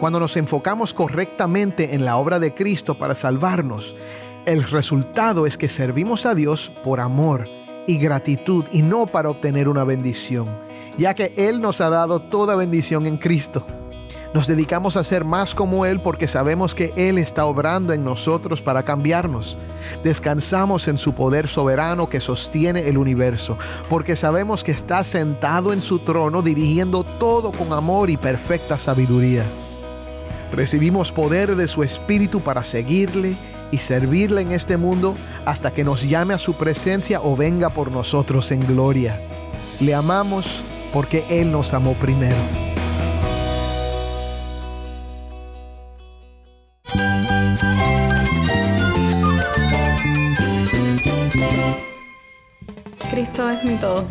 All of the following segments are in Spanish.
Cuando nos enfocamos correctamente en la obra de Cristo para salvarnos, el resultado es que servimos a Dios por amor y gratitud y no para obtener una bendición, ya que Él nos ha dado toda bendición en Cristo. Nos dedicamos a ser más como Él porque sabemos que Él está obrando en nosotros para cambiarnos. Descansamos en su poder soberano que sostiene el universo, porque sabemos que está sentado en su trono dirigiendo todo con amor y perfecta sabiduría. Recibimos poder de su Espíritu para seguirle y servirle en este mundo hasta que nos llame a su presencia o venga por nosotros en gloria. Le amamos porque Él nos amó primero.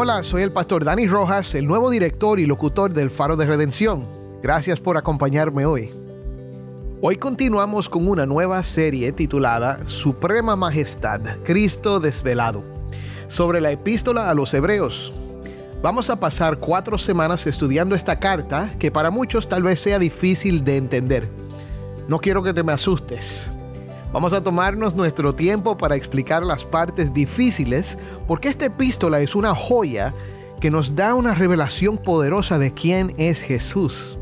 Hola, soy el pastor Dani Rojas, el nuevo director y locutor del Faro de Redención. Gracias por acompañarme hoy. Hoy continuamos con una nueva serie titulada Suprema Majestad, Cristo desvelado, sobre la epístola a los Hebreos. Vamos a pasar cuatro semanas estudiando esta carta que para muchos tal vez sea difícil de entender. No quiero que te me asustes. Vamos a tomarnos nuestro tiempo para explicar las partes difíciles porque esta epístola es una joya que nos da una revelación poderosa de quién es Jesús.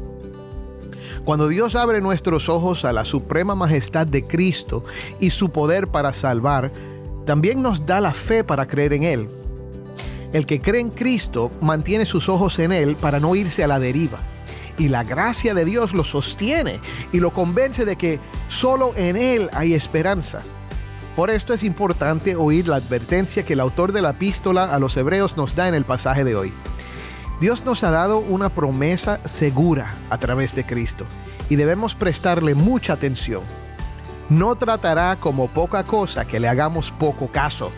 Cuando Dios abre nuestros ojos a la suprema majestad de Cristo y su poder para salvar, también nos da la fe para creer en Él. El que cree en Cristo mantiene sus ojos en Él para no irse a la deriva y la gracia de Dios lo sostiene y lo convence de que solo en Él hay esperanza. Por esto es importante oír la advertencia que el autor de la epístola a los hebreos nos da en el pasaje de hoy. Dios nos ha dado una promesa segura a través de Cristo y debemos prestarle mucha atención. No tratará como poca cosa que le hagamos poco caso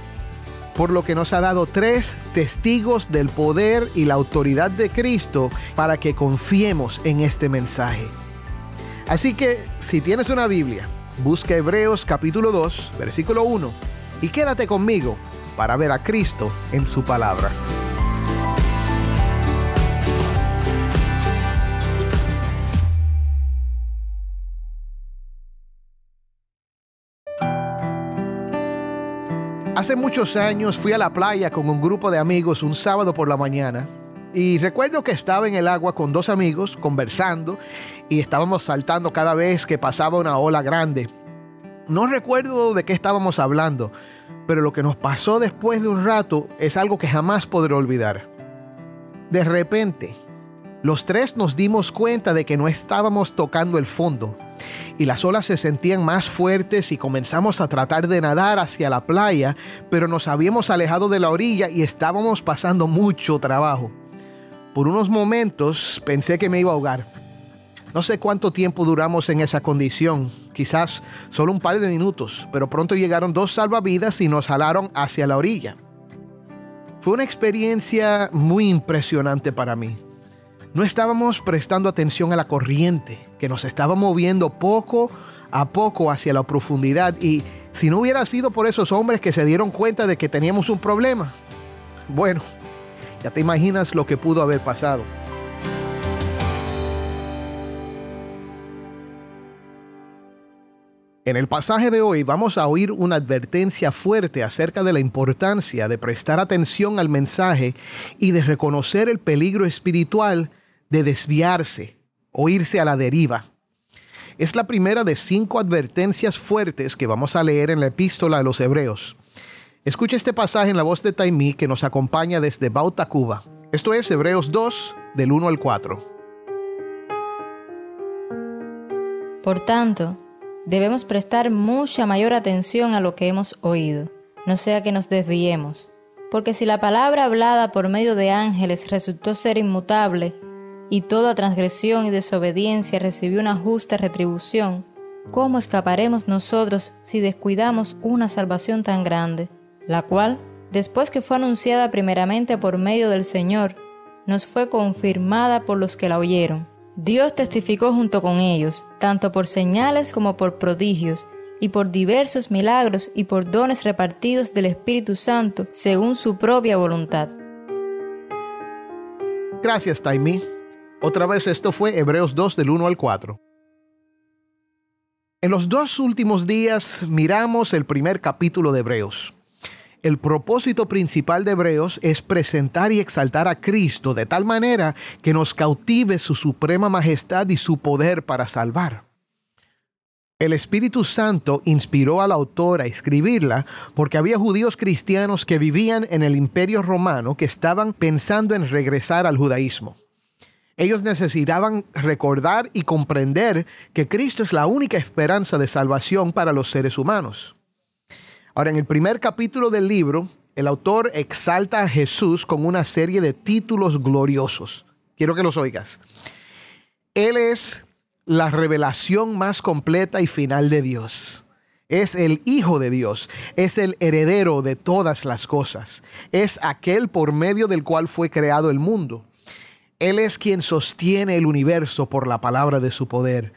por lo que nos ha dado tres testigos del poder y la autoridad de Cristo para que confiemos en este mensaje. Así que si tienes una Biblia, busca Hebreos capítulo 2, versículo 1, y quédate conmigo para ver a Cristo en su palabra. Hace muchos años fui a la playa con un grupo de amigos un sábado por la mañana y recuerdo que estaba en el agua con dos amigos conversando y estábamos saltando cada vez que pasaba una ola grande. No recuerdo de qué estábamos hablando, pero lo que nos pasó después de un rato es algo que jamás podré olvidar. De repente, los tres nos dimos cuenta de que no estábamos tocando el fondo y las olas se sentían más fuertes y comenzamos a tratar de nadar hacia la playa, pero nos habíamos alejado de la orilla y estábamos pasando mucho trabajo. Por unos momentos pensé que me iba a ahogar. No sé cuánto tiempo duramos en esa condición, quizás solo un par de minutos, pero pronto llegaron dos salvavidas y nos jalaron hacia la orilla. Fue una experiencia muy impresionante para mí. No estábamos prestando atención a la corriente que nos estaba moviendo poco a poco hacia la profundidad y si no hubiera sido por esos hombres que se dieron cuenta de que teníamos un problema, bueno, ya te imaginas lo que pudo haber pasado. En el pasaje de hoy vamos a oír una advertencia fuerte acerca de la importancia de prestar atención al mensaje y de reconocer el peligro espiritual de desviarse o irse a la deriva. Es la primera de cinco advertencias fuertes que vamos a leer en la epístola de los Hebreos. Escucha este pasaje en la voz de Taimí que nos acompaña desde Bauta, Cuba. Esto es Hebreos 2, del 1 al 4. Por tanto, debemos prestar mucha mayor atención a lo que hemos oído no sea que nos desviemos. Porque si la palabra hablada por medio de ángeles resultó ser inmutable, y toda transgresión y desobediencia recibió una justa retribución, ¿cómo escaparemos nosotros si descuidamos una salvación tan grande, la cual, después que fue anunciada primeramente por medio del Señor, nos fue confirmada por los que la oyeron? Dios testificó junto con ellos, tanto por señales como por prodigios, y por diversos milagros y por dones repartidos del Espíritu Santo según su propia voluntad. Gracias, Taimi. Otra vez esto fue Hebreos 2 del 1 al 4. En los dos últimos días miramos el primer capítulo de Hebreos. El propósito principal de Hebreos es presentar y exaltar a Cristo de tal manera que nos cautive su suprema majestad y su poder para salvar. El Espíritu Santo inspiró al autor a escribirla porque había judíos cristianos que vivían en el imperio romano que estaban pensando en regresar al judaísmo. Ellos necesitaban recordar y comprender que Cristo es la única esperanza de salvación para los seres humanos. Ahora, en el primer capítulo del libro, el autor exalta a Jesús con una serie de títulos gloriosos. Quiero que los oigas. Él es la revelación más completa y final de Dios. Es el Hijo de Dios, es el heredero de todas las cosas, es aquel por medio del cual fue creado el mundo. Él es quien sostiene el universo por la palabra de su poder.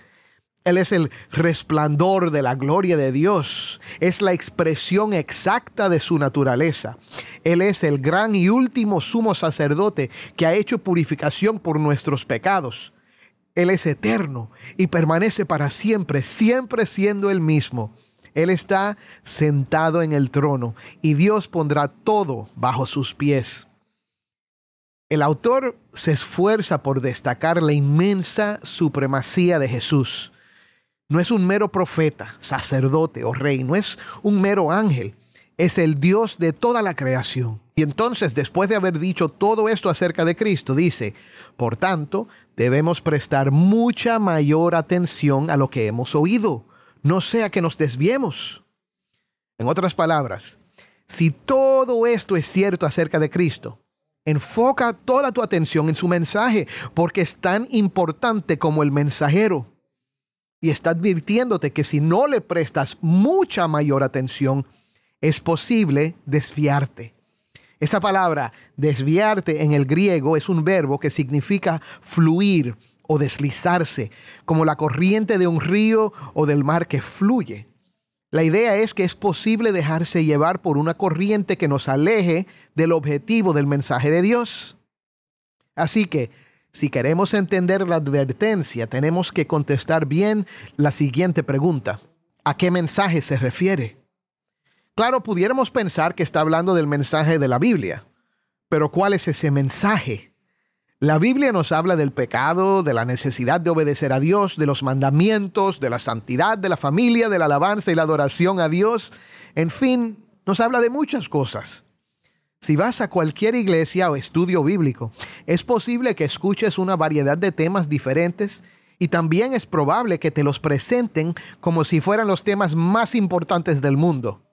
Él es el resplandor de la gloria de Dios. Es la expresión exacta de su naturaleza. Él es el gran y último sumo sacerdote que ha hecho purificación por nuestros pecados. Él es eterno y permanece para siempre, siempre siendo el mismo. Él está sentado en el trono y Dios pondrá todo bajo sus pies. El autor se esfuerza por destacar la inmensa supremacía de Jesús. No es un mero profeta, sacerdote o rey, no es un mero ángel, es el Dios de toda la creación. Y entonces, después de haber dicho todo esto acerca de Cristo, dice, por tanto, debemos prestar mucha mayor atención a lo que hemos oído, no sea que nos desviemos. En otras palabras, si todo esto es cierto acerca de Cristo, Enfoca toda tu atención en su mensaje porque es tan importante como el mensajero. Y está advirtiéndote que si no le prestas mucha mayor atención, es posible desviarte. Esa palabra, desviarte en el griego, es un verbo que significa fluir o deslizarse, como la corriente de un río o del mar que fluye. La idea es que es posible dejarse llevar por una corriente que nos aleje del objetivo del mensaje de Dios. Así que, si queremos entender la advertencia, tenemos que contestar bien la siguiente pregunta. ¿A qué mensaje se refiere? Claro, pudiéramos pensar que está hablando del mensaje de la Biblia, pero ¿cuál es ese mensaje? La Biblia nos habla del pecado, de la necesidad de obedecer a Dios, de los mandamientos, de la santidad, de la familia, de la alabanza y la adoración a Dios. En fin, nos habla de muchas cosas. Si vas a cualquier iglesia o estudio bíblico, es posible que escuches una variedad de temas diferentes y también es probable que te los presenten como si fueran los temas más importantes del mundo.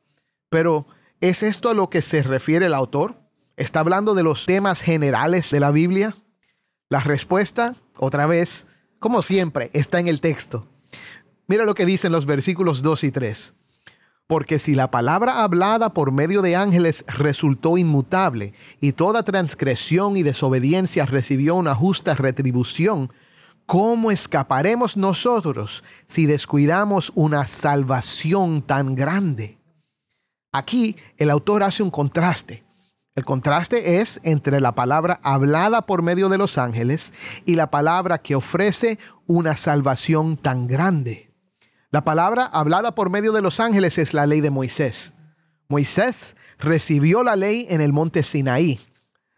Pero, ¿es esto a lo que se refiere el autor? ¿Está hablando de los temas generales de la Biblia? La respuesta, otra vez, como siempre, está en el texto. Mira lo que dicen los versículos 2 y 3. Porque si la palabra hablada por medio de ángeles resultó inmutable y toda transgresión y desobediencia recibió una justa retribución, ¿cómo escaparemos nosotros si descuidamos una salvación tan grande? Aquí el autor hace un contraste. El contraste es entre la palabra hablada por medio de los ángeles y la palabra que ofrece una salvación tan grande. La palabra hablada por medio de los ángeles es la ley de Moisés. Moisés recibió la ley en el monte Sinaí.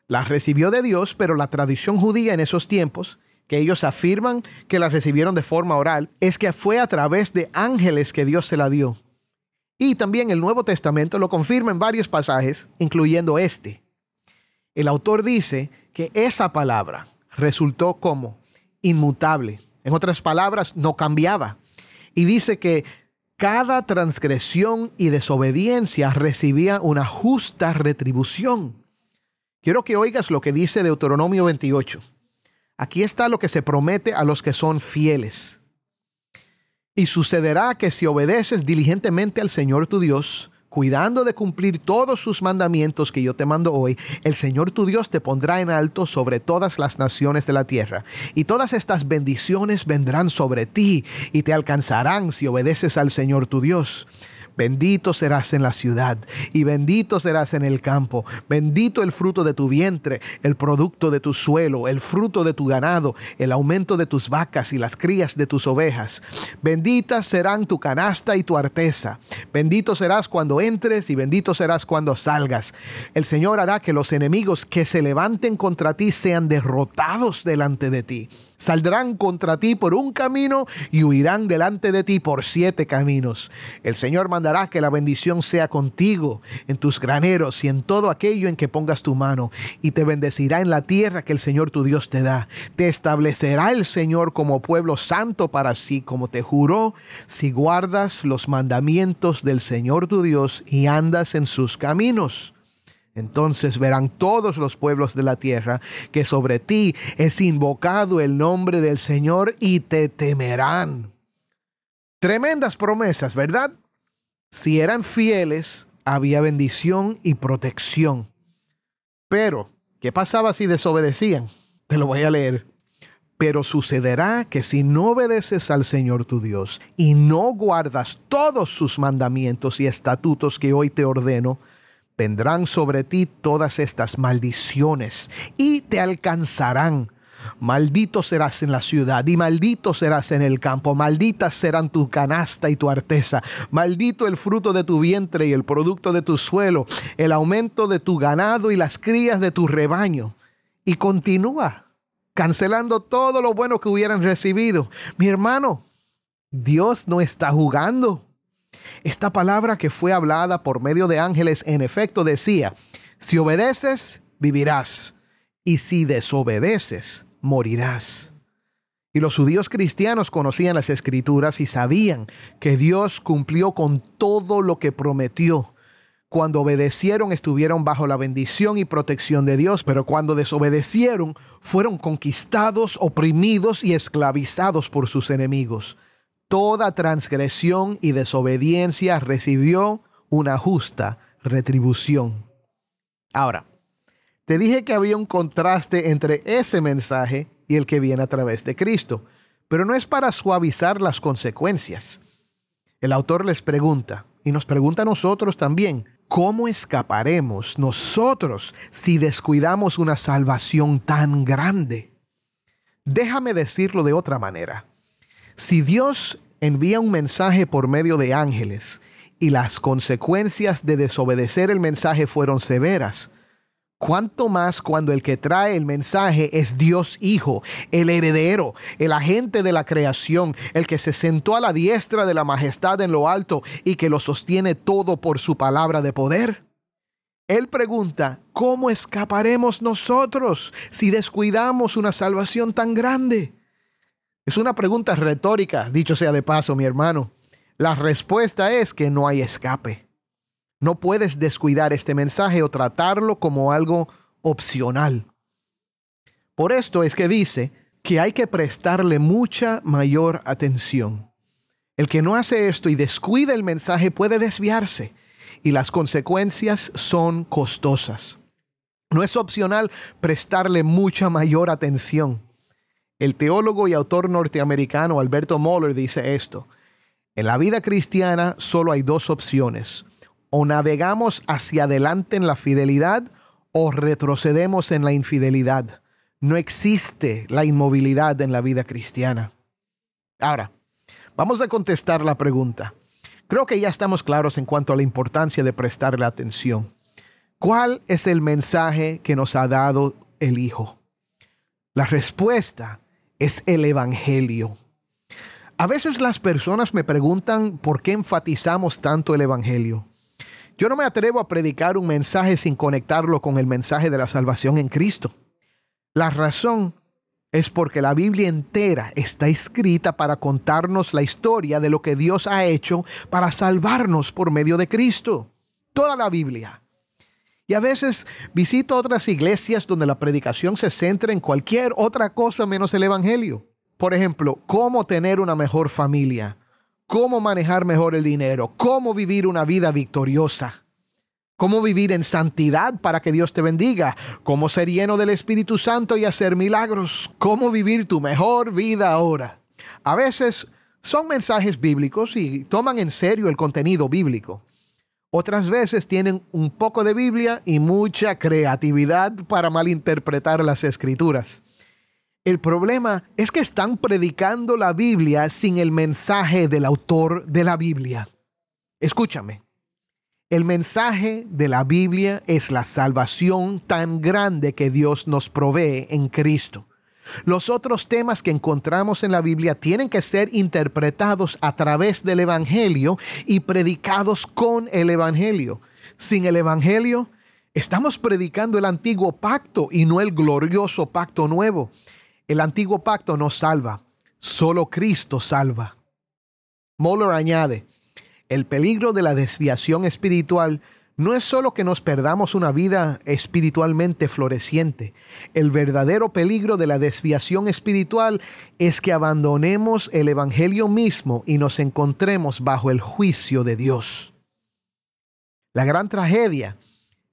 La recibió de Dios, pero la tradición judía en esos tiempos, que ellos afirman que la recibieron de forma oral, es que fue a través de ángeles que Dios se la dio. Y también el Nuevo Testamento lo confirma en varios pasajes, incluyendo este. El autor dice que esa palabra resultó como inmutable. En otras palabras, no cambiaba. Y dice que cada transgresión y desobediencia recibía una justa retribución. Quiero que oigas lo que dice Deuteronomio 28. Aquí está lo que se promete a los que son fieles. Y sucederá que si obedeces diligentemente al Señor tu Dios, cuidando de cumplir todos sus mandamientos que yo te mando hoy, el Señor tu Dios te pondrá en alto sobre todas las naciones de la tierra. Y todas estas bendiciones vendrán sobre ti y te alcanzarán si obedeces al Señor tu Dios. Bendito serás en la ciudad y bendito serás en el campo. Bendito el fruto de tu vientre, el producto de tu suelo, el fruto de tu ganado, el aumento de tus vacas y las crías de tus ovejas. Benditas serán tu canasta y tu arteza. Bendito serás cuando entres y bendito serás cuando salgas. El Señor hará que los enemigos que se levanten contra ti sean derrotados delante de ti. Saldrán contra ti por un camino y huirán delante de ti por siete caminos. El Señor mandará que la bendición sea contigo en tus graneros y en todo aquello en que pongas tu mano, y te bendecirá en la tierra que el Señor tu Dios te da. Te establecerá el Señor como pueblo santo para sí, como te juró, si guardas los mandamientos del Señor tu Dios y andas en sus caminos. Entonces verán todos los pueblos de la tierra que sobre ti es invocado el nombre del Señor y te temerán. Tremendas promesas, ¿verdad? Si eran fieles, había bendición y protección. Pero, ¿qué pasaba si desobedecían? Te lo voy a leer. Pero sucederá que si no obedeces al Señor tu Dios y no guardas todos sus mandamientos y estatutos que hoy te ordeno, vendrán sobre ti todas estas maldiciones y te alcanzarán. Maldito serás en la ciudad y maldito serás en el campo. Malditas serán tu canasta y tu arteza. Maldito el fruto de tu vientre y el producto de tu suelo, el aumento de tu ganado y las crías de tu rebaño. Y continúa cancelando todo lo bueno que hubieran recibido. Mi hermano, Dios no está jugando. Esta palabra que fue hablada por medio de ángeles en efecto decía, si obedeces, vivirás, y si desobedeces, morirás. Y los judíos cristianos conocían las escrituras y sabían que Dios cumplió con todo lo que prometió. Cuando obedecieron estuvieron bajo la bendición y protección de Dios, pero cuando desobedecieron fueron conquistados, oprimidos y esclavizados por sus enemigos toda transgresión y desobediencia recibió una justa retribución. Ahora, te dije que había un contraste entre ese mensaje y el que viene a través de Cristo, pero no es para suavizar las consecuencias. El autor les pregunta, y nos pregunta a nosotros también, ¿cómo escaparemos nosotros si descuidamos una salvación tan grande? Déjame decirlo de otra manera. Si Dios envía un mensaje por medio de ángeles y las consecuencias de desobedecer el mensaje fueron severas, ¿Cuánto más cuando el que trae el mensaje es Dios Hijo, el heredero, el agente de la creación, el que se sentó a la diestra de la majestad en lo alto y que lo sostiene todo por su palabra de poder? Él pregunta, ¿cómo escaparemos nosotros si descuidamos una salvación tan grande? Es una pregunta retórica, dicho sea de paso, mi hermano. La respuesta es que no hay escape. No puedes descuidar este mensaje o tratarlo como algo opcional. Por esto es que dice que hay que prestarle mucha mayor atención. El que no hace esto y descuida el mensaje puede desviarse y las consecuencias son costosas. No es opcional prestarle mucha mayor atención. El teólogo y autor norteamericano Alberto Moller dice esto. En la vida cristiana solo hay dos opciones. O navegamos hacia adelante en la fidelidad o retrocedemos en la infidelidad. No existe la inmovilidad en la vida cristiana. Ahora, vamos a contestar la pregunta. Creo que ya estamos claros en cuanto a la importancia de prestarle atención. ¿Cuál es el mensaje que nos ha dado el Hijo? La respuesta es el Evangelio. A veces las personas me preguntan por qué enfatizamos tanto el Evangelio. Yo no me atrevo a predicar un mensaje sin conectarlo con el mensaje de la salvación en Cristo. La razón es porque la Biblia entera está escrita para contarnos la historia de lo que Dios ha hecho para salvarnos por medio de Cristo. Toda la Biblia. Y a veces visito otras iglesias donde la predicación se centra en cualquier otra cosa menos el Evangelio. Por ejemplo, cómo tener una mejor familia, cómo manejar mejor el dinero, cómo vivir una vida victoriosa cómo vivir en santidad para que Dios te bendiga, cómo ser lleno del Espíritu Santo y hacer milagros, cómo vivir tu mejor vida ahora. A veces son mensajes bíblicos y toman en serio el contenido bíblico. Otras veces tienen un poco de Biblia y mucha creatividad para malinterpretar las escrituras. El problema es que están predicando la Biblia sin el mensaje del autor de la Biblia. Escúchame. El mensaje de la Biblia es la salvación tan grande que Dios nos provee en Cristo. Los otros temas que encontramos en la Biblia tienen que ser interpretados a través del Evangelio y predicados con el Evangelio. Sin el Evangelio, estamos predicando el antiguo pacto y no el glorioso pacto nuevo. El antiguo pacto nos salva, solo Cristo salva. Moller añade, el peligro de la desviación espiritual no es solo que nos perdamos una vida espiritualmente floreciente. El verdadero peligro de la desviación espiritual es que abandonemos el Evangelio mismo y nos encontremos bajo el juicio de Dios. La gran tragedia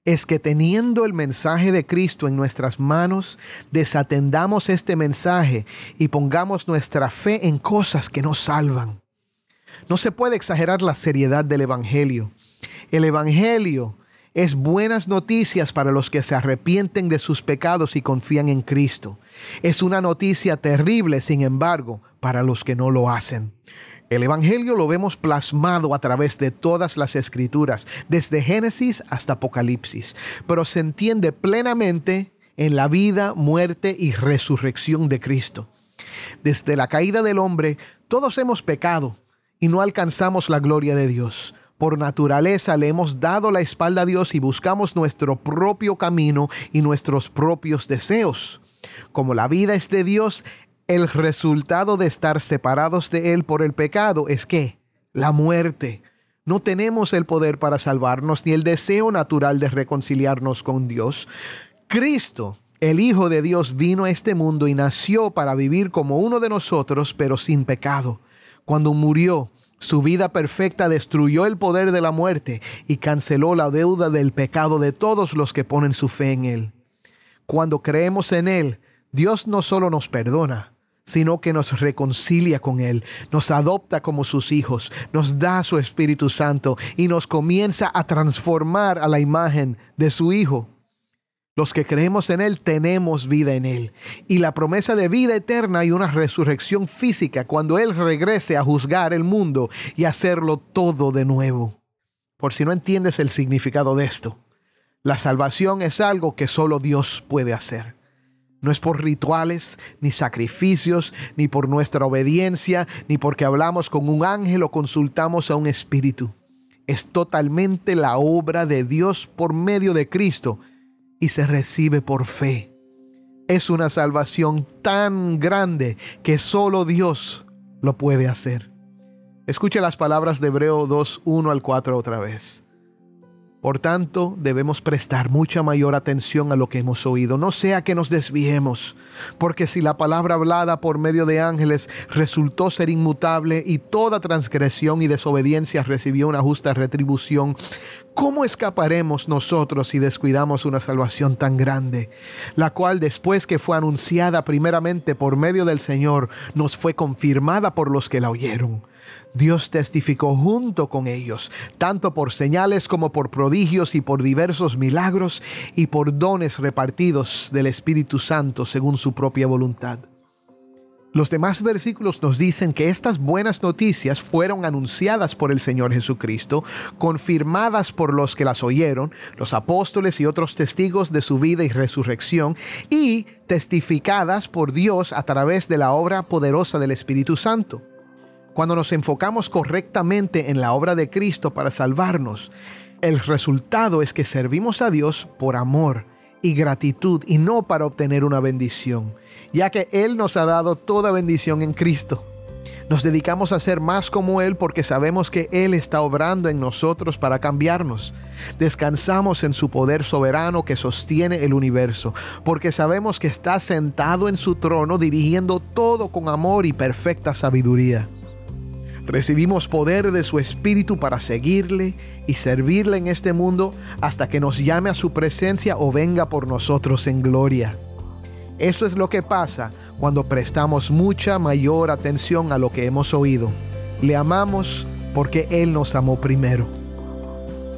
es que teniendo el mensaje de Cristo en nuestras manos, desatendamos este mensaje y pongamos nuestra fe en cosas que nos salvan. No se puede exagerar la seriedad del Evangelio. El Evangelio es buenas noticias para los que se arrepienten de sus pecados y confían en Cristo. Es una noticia terrible, sin embargo, para los que no lo hacen. El Evangelio lo vemos plasmado a través de todas las escrituras, desde Génesis hasta Apocalipsis, pero se entiende plenamente en la vida, muerte y resurrección de Cristo. Desde la caída del hombre, todos hemos pecado y no alcanzamos la gloria de Dios. Por naturaleza le hemos dado la espalda a Dios y buscamos nuestro propio camino y nuestros propios deseos. Como la vida es de Dios, el resultado de estar separados de Él por el pecado es que la muerte. No tenemos el poder para salvarnos ni el deseo natural de reconciliarnos con Dios. Cristo, el Hijo de Dios, vino a este mundo y nació para vivir como uno de nosotros, pero sin pecado. Cuando murió, su vida perfecta destruyó el poder de la muerte y canceló la deuda del pecado de todos los que ponen su fe en Él. Cuando creemos en Él, Dios no solo nos perdona, sino que nos reconcilia con Él, nos adopta como sus hijos, nos da su Espíritu Santo y nos comienza a transformar a la imagen de su Hijo. Los que creemos en Él tenemos vida en Él. Y la promesa de vida eterna y una resurrección física cuando Él regrese a juzgar el mundo y hacerlo todo de nuevo. Por si no entiendes el significado de esto, la salvación es algo que solo Dios puede hacer. No es por rituales, ni sacrificios, ni por nuestra obediencia, ni porque hablamos con un ángel o consultamos a un espíritu. Es totalmente la obra de Dios por medio de Cristo y se recibe por fe. Es una salvación tan grande que solo Dios lo puede hacer. Escuche las palabras de Hebreo 2, 1 al 4 otra vez. Por tanto, debemos prestar mucha mayor atención a lo que hemos oído, no sea que nos desviemos, porque si la palabra hablada por medio de ángeles resultó ser inmutable y toda transgresión y desobediencia recibió una justa retribución, ¿cómo escaparemos nosotros si descuidamos una salvación tan grande, la cual después que fue anunciada primeramente por medio del Señor, nos fue confirmada por los que la oyeron? Dios testificó junto con ellos, tanto por señales como por prodigios y por diversos milagros y por dones repartidos del Espíritu Santo según su propia voluntad. Los demás versículos nos dicen que estas buenas noticias fueron anunciadas por el Señor Jesucristo, confirmadas por los que las oyeron, los apóstoles y otros testigos de su vida y resurrección, y testificadas por Dios a través de la obra poderosa del Espíritu Santo. Cuando nos enfocamos correctamente en la obra de Cristo para salvarnos, el resultado es que servimos a Dios por amor y gratitud y no para obtener una bendición, ya que Él nos ha dado toda bendición en Cristo. Nos dedicamos a ser más como Él porque sabemos que Él está obrando en nosotros para cambiarnos. Descansamos en su poder soberano que sostiene el universo, porque sabemos que está sentado en su trono dirigiendo todo con amor y perfecta sabiduría. Recibimos poder de su Espíritu para seguirle y servirle en este mundo hasta que nos llame a su presencia o venga por nosotros en gloria. Eso es lo que pasa cuando prestamos mucha mayor atención a lo que hemos oído. Le amamos porque Él nos amó primero.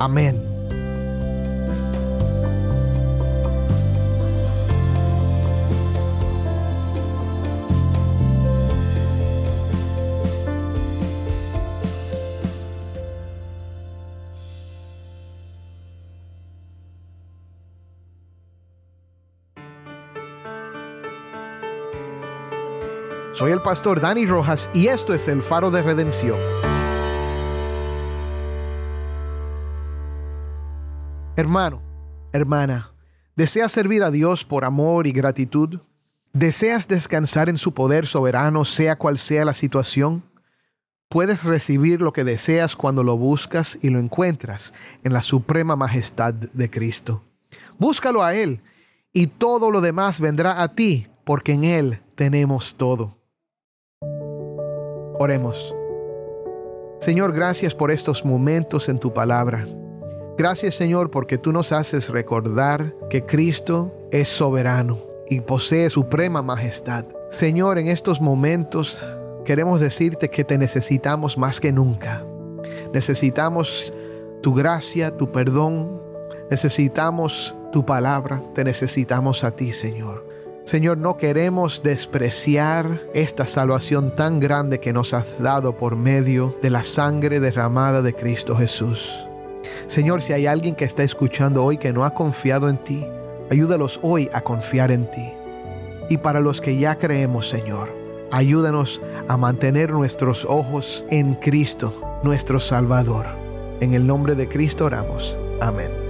Amén. Soy el pastor Dani Rojas y esto es el faro de redención. Hermano, hermana, ¿deseas servir a Dios por amor y gratitud? ¿Deseas descansar en su poder soberano, sea cual sea la situación? Puedes recibir lo que deseas cuando lo buscas y lo encuentras en la suprema majestad de Cristo. Búscalo a Él y todo lo demás vendrá a ti porque en Él tenemos todo. Oremos. Señor, gracias por estos momentos en tu palabra. Gracias Señor porque tú nos haces recordar que Cristo es soberano y posee suprema majestad. Señor, en estos momentos queremos decirte que te necesitamos más que nunca. Necesitamos tu gracia, tu perdón. Necesitamos tu palabra. Te necesitamos a ti, Señor. Señor, no queremos despreciar esta salvación tan grande que nos has dado por medio de la sangre derramada de Cristo Jesús. Señor, si hay alguien que está escuchando hoy que no ha confiado en ti, ayúdalos hoy a confiar en ti. Y para los que ya creemos, Señor, ayúdanos a mantener nuestros ojos en Cristo, nuestro Salvador. En el nombre de Cristo oramos. Amén.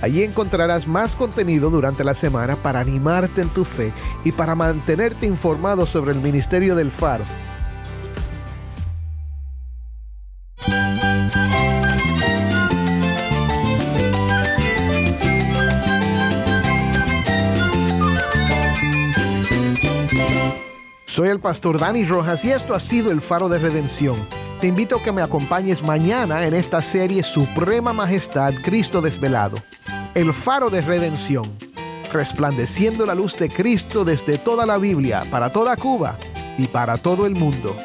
Allí encontrarás más contenido durante la semana para animarte en tu fe y para mantenerte informado sobre el ministerio del faro. Soy el pastor Dani Rojas y esto ha sido el faro de redención. Te invito a que me acompañes mañana en esta serie Suprema Majestad Cristo Desvelado el faro de redención, resplandeciendo la luz de Cristo desde toda la Biblia, para toda Cuba y para todo el mundo.